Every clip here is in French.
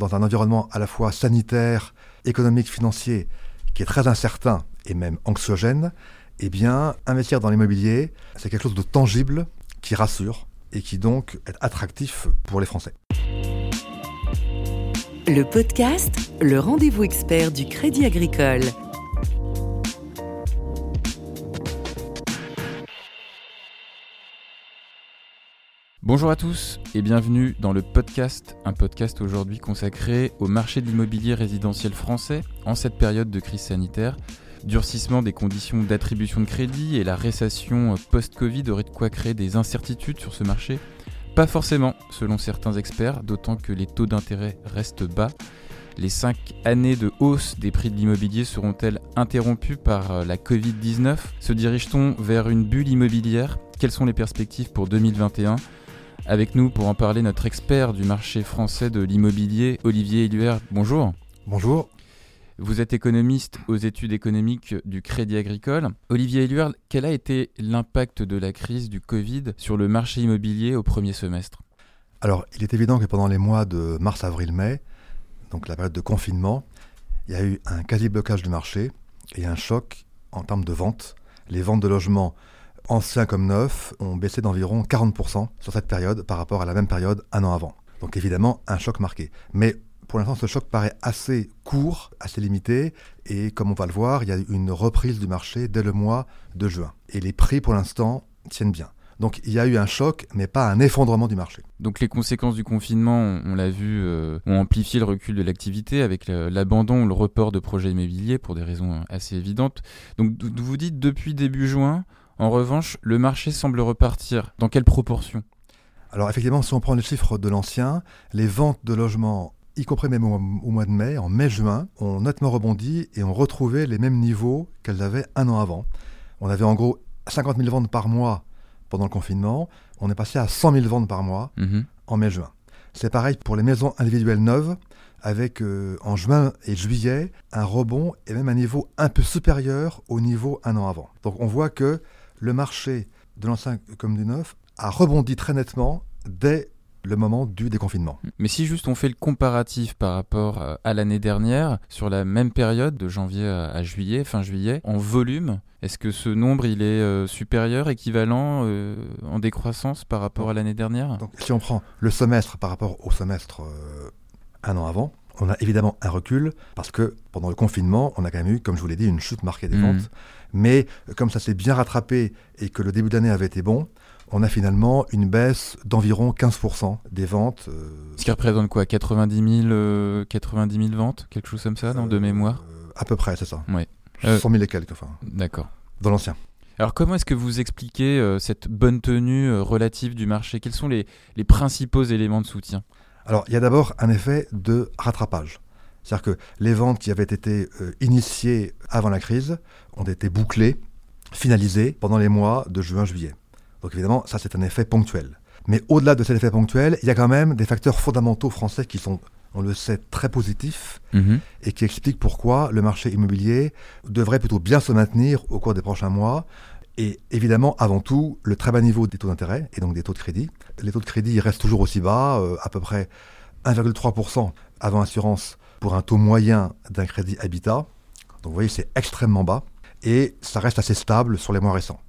dans un environnement à la fois sanitaire, économique, financier, qui est très incertain et même anxiogène, eh bien, investir dans l'immobilier, c'est quelque chose de tangible qui rassure et qui donc est attractif pour les Français. Le podcast, le rendez-vous expert du Crédit Agricole. Bonjour à tous et bienvenue dans le podcast, un podcast aujourd'hui consacré au marché de l'immobilier résidentiel français en cette période de crise sanitaire. Durcissement des conditions d'attribution de crédit et la récession post-Covid auraient de quoi créer des incertitudes sur ce marché Pas forcément, selon certains experts, d'autant que les taux d'intérêt restent bas. Les cinq années de hausse des prix de l'immobilier seront-elles interrompues par la Covid-19 Se dirige-t-on vers une bulle immobilière? Quelles sont les perspectives pour 2021 avec nous pour en parler, notre expert du marché français de l'immobilier, Olivier Éluard. Bonjour. Bonjour. Vous êtes économiste aux études économiques du Crédit Agricole. Olivier Éluard, quel a été l'impact de la crise du Covid sur le marché immobilier au premier semestre? Alors, il est évident que pendant les mois de mars, avril, mai, donc la période de confinement, il y a eu un quasi-blocage du marché et un choc en termes de vente. Les ventes de logements anciens comme neufs, ont baissé d'environ 40% sur cette période par rapport à la même période un an avant. Donc évidemment, un choc marqué. Mais pour l'instant, ce choc paraît assez court, assez limité, et comme on va le voir, il y a une reprise du marché dès le mois de juin. Et les prix, pour l'instant, tiennent bien. Donc il y a eu un choc, mais pas un effondrement du marché. Donc les conséquences du confinement, on l'a vu, euh, ont amplifié le recul de l'activité avec l'abandon ou le report de projets immobiliers pour des raisons assez évidentes. Donc vous dites depuis début juin, en revanche, le marché semble repartir. Dans quelle proportion? Alors effectivement, si on prend les chiffres de l'ancien, les ventes de logements, y compris même au, mois de mai, en mai-juin, ont nettement rebondi et ont retrouvé les mêmes niveaux qu'elles avaient un an avant. On avait en gros 50 000 ventes par mois pendant le confinement. On est passé à 100 000 ventes par mois mhm. en mai-juin. C'est pareil pour les maisons individuelles neuves, avec euh, en juin et juillet un rebond et même un niveau un peu supérieur au niveau un an avant. Donc on voit que le marché de l'ancien comme du neuf a rebondi très nettement dès le moment du déconfinement. Mais si juste on fait le comparatif par rapport euh, à l'année dernière, sur la même période de janvier à juillet, fin juillet, en volume, est-ce que ce nombre il est euh, supérieur, équivalent euh, en décroissance par rapport à l'année dernière? Donc si on prend le semestre par rapport au semestre un an avant, on a évidemment un recul parce que pendant le confinement, on a quand même eu, comme je vous l'ai dit, une chute marquée des mmh. ventes. Mais comme ça s'est bien rattrapé et que le début d'année avait été bon, on a finalement une baisse d'environ 15% des ventes. Euh, Ce qui représente quoi? 90 000, 90 ventes? Quelque chose comme ça, dans de euh, mémoire? À peu près, c'est ça. Ouais. 100 000 et quelques, enfin. D'accord. Dans l'ancien. Alors comment est-ce que vous expliquez cette bonne tenue relative du marché? Quels sont les, les principaux éléments de soutien? Alors il y a d'abord un effet de rattrapage. C'est-à-dire que les ventes qui avaient été euh, initiées avant la crise ont été bouclées, finalisées pendant les mois de juin-juillet. Donc évidemment, ça c'est un effet ponctuel. Mais au-delà de cet effet ponctuel, il y a quand même des facteurs fondamentaux français qui sont, on le sait, très positifs mhm. et qui expliquent pourquoi le marché immobilier devrait plutôt bien se maintenir au cours des prochains mois. Et évidemment, avant tout, le très bas niveau des taux d'intérêt et donc des taux de crédit. Les taux de crédit restent toujours aussi bas, euh, à peu près 1,3% avant assurance pour un taux moyen d'un crédit habitat. Donc vous voyez, c'est extrêmement bas et ça reste assez stable sur les mois récents.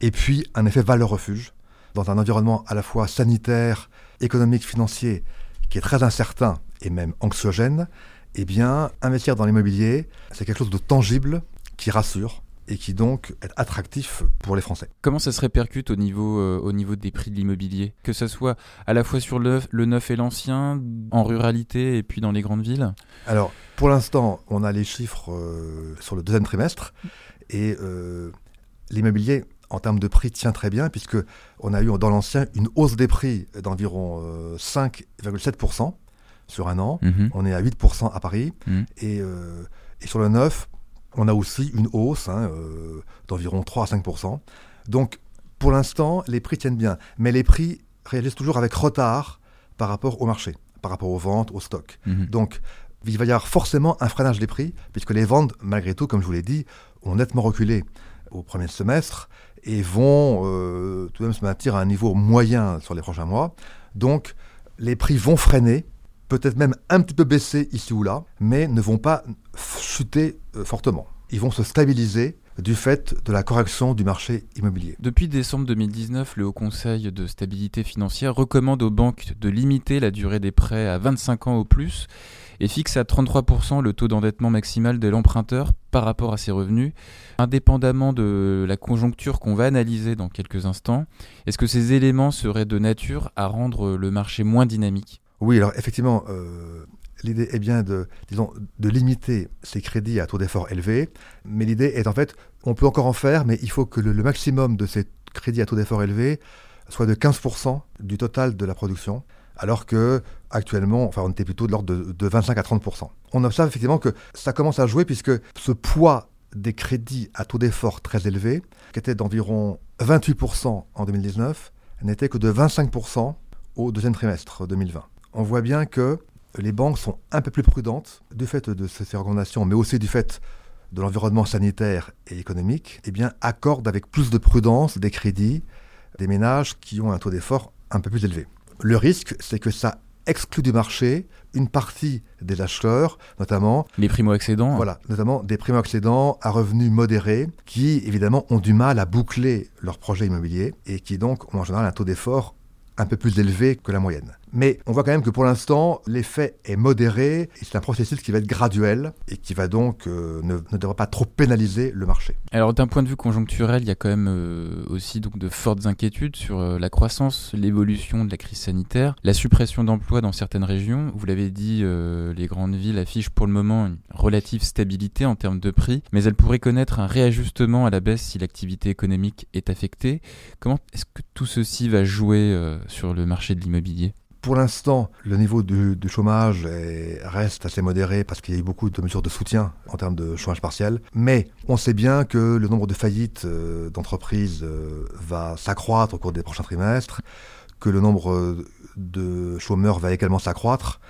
Et puis un effet valeur-refuge dans un environnement à la fois sanitaire, économique, financier qui est très incertain et même anxiogène. Eh bien, investir dans l'immobilier, c'est quelque chose de tangible qui rassure et qui donc est attractif pour les Français. Comment ça se répercute au niveau, euh, au niveau des prix de l'immobilier? Que ce soit à la fois sur le, le neuf et l'ancien, en ruralité et puis dans les grandes villes? Alors, pour l'instant, on a les chiffres euh, sur le deuxième trimestre et euh, l'immobilier en termes de prix tient très bien puisque on a eu dans l'ancien une hausse des prix d'environ 5,7% sur un an. Mhm. On est à 8% à Paris mhm. et, et sur le neuf, on a aussi une hausse hein, euh, d'environ 3 à 5% Donc, pour l'instant, les prix tiennent bien. Mais les prix réagissent toujours avec retard par rapport au marché, par rapport aux ventes, au stock. Mhm. Donc, il va y avoir forcément un freinage des prix, puisque les ventes, malgré tout, comme je vous l'ai dit, ont nettement reculé au premier semestre et vont euh, tout de même se maintenir à un niveau moyen sur les prochains mois. Donc, les prix vont freiner peut-être même un petit peu baisser ici ou là, mais ne vont pas chuter euh, fortement. Ils vont se stabiliser du fait de la correction du marché immobilier. Depuis décembre 2019, le Haut Conseil de stabilité financière recommande aux banques de limiter la durée des prêts à 25 ans au plus et fixe à 33% le taux d'endettement maximal de l'emprunteur par rapport à ses revenus, indépendamment de la conjoncture qu'on va analyser dans quelques instants. Est-ce que ces éléments seraient de nature à rendre le marché moins dynamique? Oui, alors effectivement, euh, l'idée est bien de, disons, de limiter ces crédits à taux d'effort élevé, mais l'idée est en fait, on peut encore en faire, mais il faut que le, maximum de ces crédits à taux d'effort élevé soit de 15% du total de la production, alors que actuellement, enfin, on était plutôt de l'ordre de, 25 à 30%. On observe effectivement que ça commence à jouer puisque ce poids des crédits à taux d'effort très élevé, qui était d'environ 28% en 2019, n'était que de 25% au deuxième trimestre 2020. On voit bien que les banques sont un peu plus prudentes du fait de ces recommandations, mais aussi du fait de l'environnement sanitaire et économique, eh bien, accordent avec plus de prudence des crédits des ménages qui ont un taux d'effort un peu plus élevé. Le risque, c'est que ça exclut du marché une partie des acheteurs, notamment les primo-accédants. Voilà, notamment des primo-accédants à revenus modérés qui évidemment ont du mal à boucler leur projet immobilier et qui donc ont en général un taux d'effort un peu plus élevé que la moyenne. Mais on voit quand même que pour l'instant, l'effet est modéré c'est un processus qui va être graduel et qui va donc euh, ne, ne, devrait pas trop pénaliser le marché. Alors d'un point de vue conjoncturel, il y a quand même euh, aussi donc de fortes inquiétudes sur euh, la croissance, l'évolution de la crise sanitaire, la suppression d'emplois dans certaines régions. Vous l'avez dit, les grandes villes affichent pour le moment une relative stabilité en termes de prix, mais elles pourraient connaître un réajustement à la baisse si l'activité économique est affectée. Comment est-ce que tout ceci va jouer sur le marché de l'immobilier? Pour l'instant, le niveau du, chômage reste assez modéré parce qu'il y a eu beaucoup de mesures de soutien en termes de chômage partiel. Mais on sait bien que le nombre de faillites euh, d'entreprises euh, va s'accroître au cours des prochains trimestres, que le nombre euh, de chômeurs va également s'accroître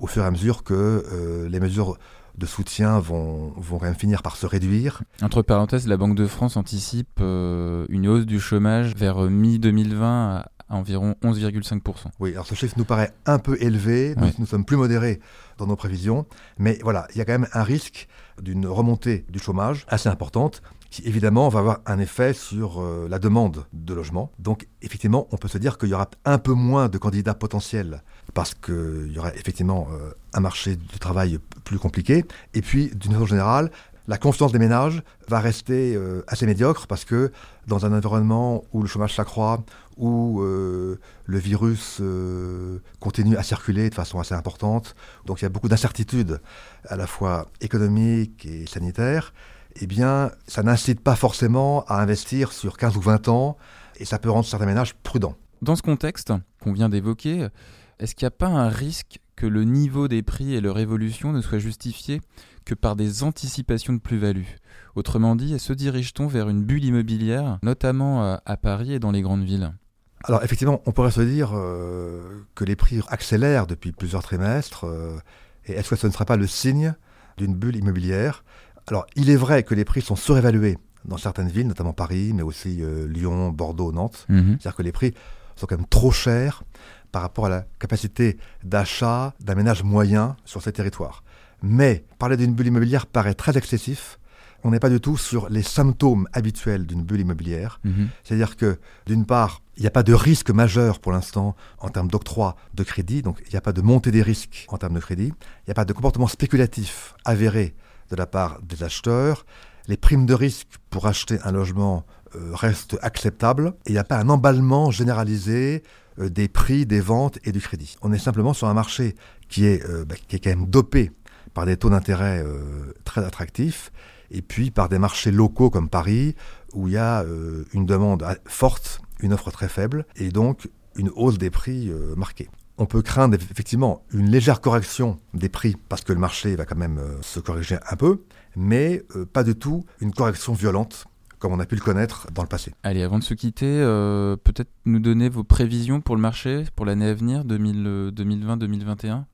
au fur et à mesure que les mesures de soutien vont, vont finir par se réduire. Entre parenthèses, la Banque de France anticipe une hausse du chômage vers mi-2020 à environ 11,5%. Oui, alors ce chiffre nous paraît un peu élevé, nous, sommes plus modérés dans nos prévisions, mais voilà, il y a quand même un risque d'une remontée du chômage assez importante qui évidemment va avoir un effet sur euh, la demande de logement. Donc effectivement, on peut se dire qu'il y aura un peu moins de candidats potentiels parce qu'il y aura effectivement euh, un marché du travail plus compliqué. Et puis, d'une façon générale, la confiance des ménages va rester euh, assez médiocre parce que dans un environnement où le chômage s'accroît, où euh, le virus euh, continue à circuler de façon assez importante, donc il y a beaucoup d'incertitudes à la fois économiques et sanitaires, eh bien ça n'incite pas forcément à investir sur 15 ou 20 ans et ça peut rendre certains ménages prudents. Dans ce contexte qu'on vient d'évoquer, est-ce qu'il n'y a pas un risque que le niveau des prix et leur évolution ne soient justifiés que par des anticipations de plus-value. Autrement dit, se dirige-t-on vers une bulle immobilière, notamment euh, à Paris et dans les grandes villes? Alors effectivement, on pourrait se dire euh, que les prix accélèrent depuis plusieurs trimestres. Euh, et est-ce que ce ne serait pas le signe d'une bulle immobilière? Alors il est vrai que les prix sont surévalués dans certaines villes, notamment Paris, mais aussi Lyon, Bordeaux, Nantes. Mhm. C'est-à-dire que les prix sont quand même trop chers par rapport à la capacité d'achat d'un ménage moyen sur ces territoires. Mais parler d'une bulle immobilière paraît très excessif. On n'est pas du tout sur les symptômes habituels d'une bulle immobilière. Mhm. C'est-à-dire que, d'une part, il n'y a pas de risque majeur pour l'instant en termes d'octroi de crédit, donc il n'y a pas de montée des risques en termes de crédit. Il n'y a pas de comportement spéculatif avéré de la part des acheteurs. Les primes de risque pour acheter un logement euh, restent acceptables. Et il n'y a pas un emballement généralisé euh, des prix, des ventes et du crédit. On est simplement sur un marché qui est, euh, bah, qui est quand même dopé par des taux d'intérêt très attractifs, et puis par des marchés locaux comme Paris, où il y a une demande forte, une offre très faible, et donc une hausse des prix marquée. On peut craindre effectivement une légère correction des prix parce que le marché va quand même se corriger un peu, mais pas du tout une correction violente comme on a pu le connaître dans le passé. Allez, avant de se quitter, peut-être nous donner vos prévisions pour le marché pour l'année à venir, 2020-2021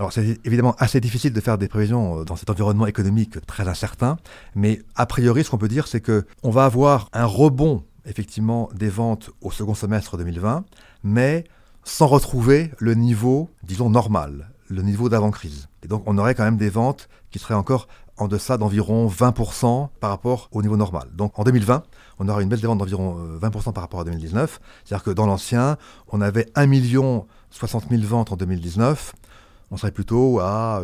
alors c'est évidemment assez difficile de faire des prévisions euh, dans cet environnement économique très incertain, mais a priori ce qu'on peut dire c'est que on va avoir un rebond effectivement des ventes au second semestre 2020, mais sans retrouver le niveau, disons, normal, le niveau d'avant-crise. Et donc on aurait quand même des ventes qui seraient encore en deçà d'environ 20% par rapport au niveau normal. Donc en 2020, on aura une baisse des ventes d'environ 20% euh, par rapport à 2019. C'est-à-dire que dans l'ancien, on avait 1 million 60 000 ventes en 2019 on serait plutôt à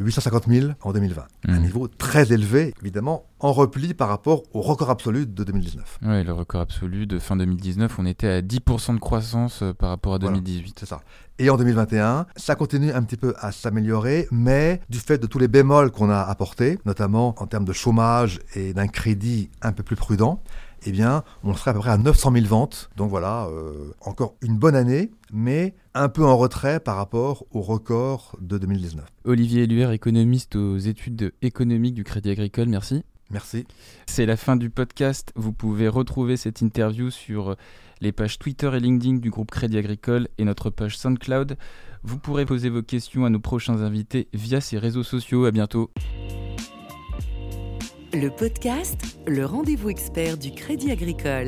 850 euh, 000 en 2020. Un mmh. niveau très élevé, évidemment, en repli par rapport au record absolu de 2019. Oui, le record absolu de fin 2019, on était à 10% de croissance euh, par rapport à 2018. c'est ça. Et en 2021, ça continue un petit peu à s'améliorer, mais du fait de tous les bémols qu'on a apportés, notamment en termes de chômage et d'un crédit un peu plus prudent, eh bien, on serait à peu près à 900 000 ventes. Donc voilà, euh, encore une bonne année, mais un peu en retrait par rapport au record de 2019. Olivier Éluer, économiste aux études économiques du Crédit Agricole, merci. Merci. C'est la fin du podcast. Vous pouvez retrouver cette interview sur les pages Twitter et LinkedIn du groupe Crédit Agricole et notre page SoundCloud. Vous pourrez poser vos questions à nos prochains invités via ces réseaux sociaux. À bientôt. Le podcast, le rendez-vous expert du Crédit Agricole.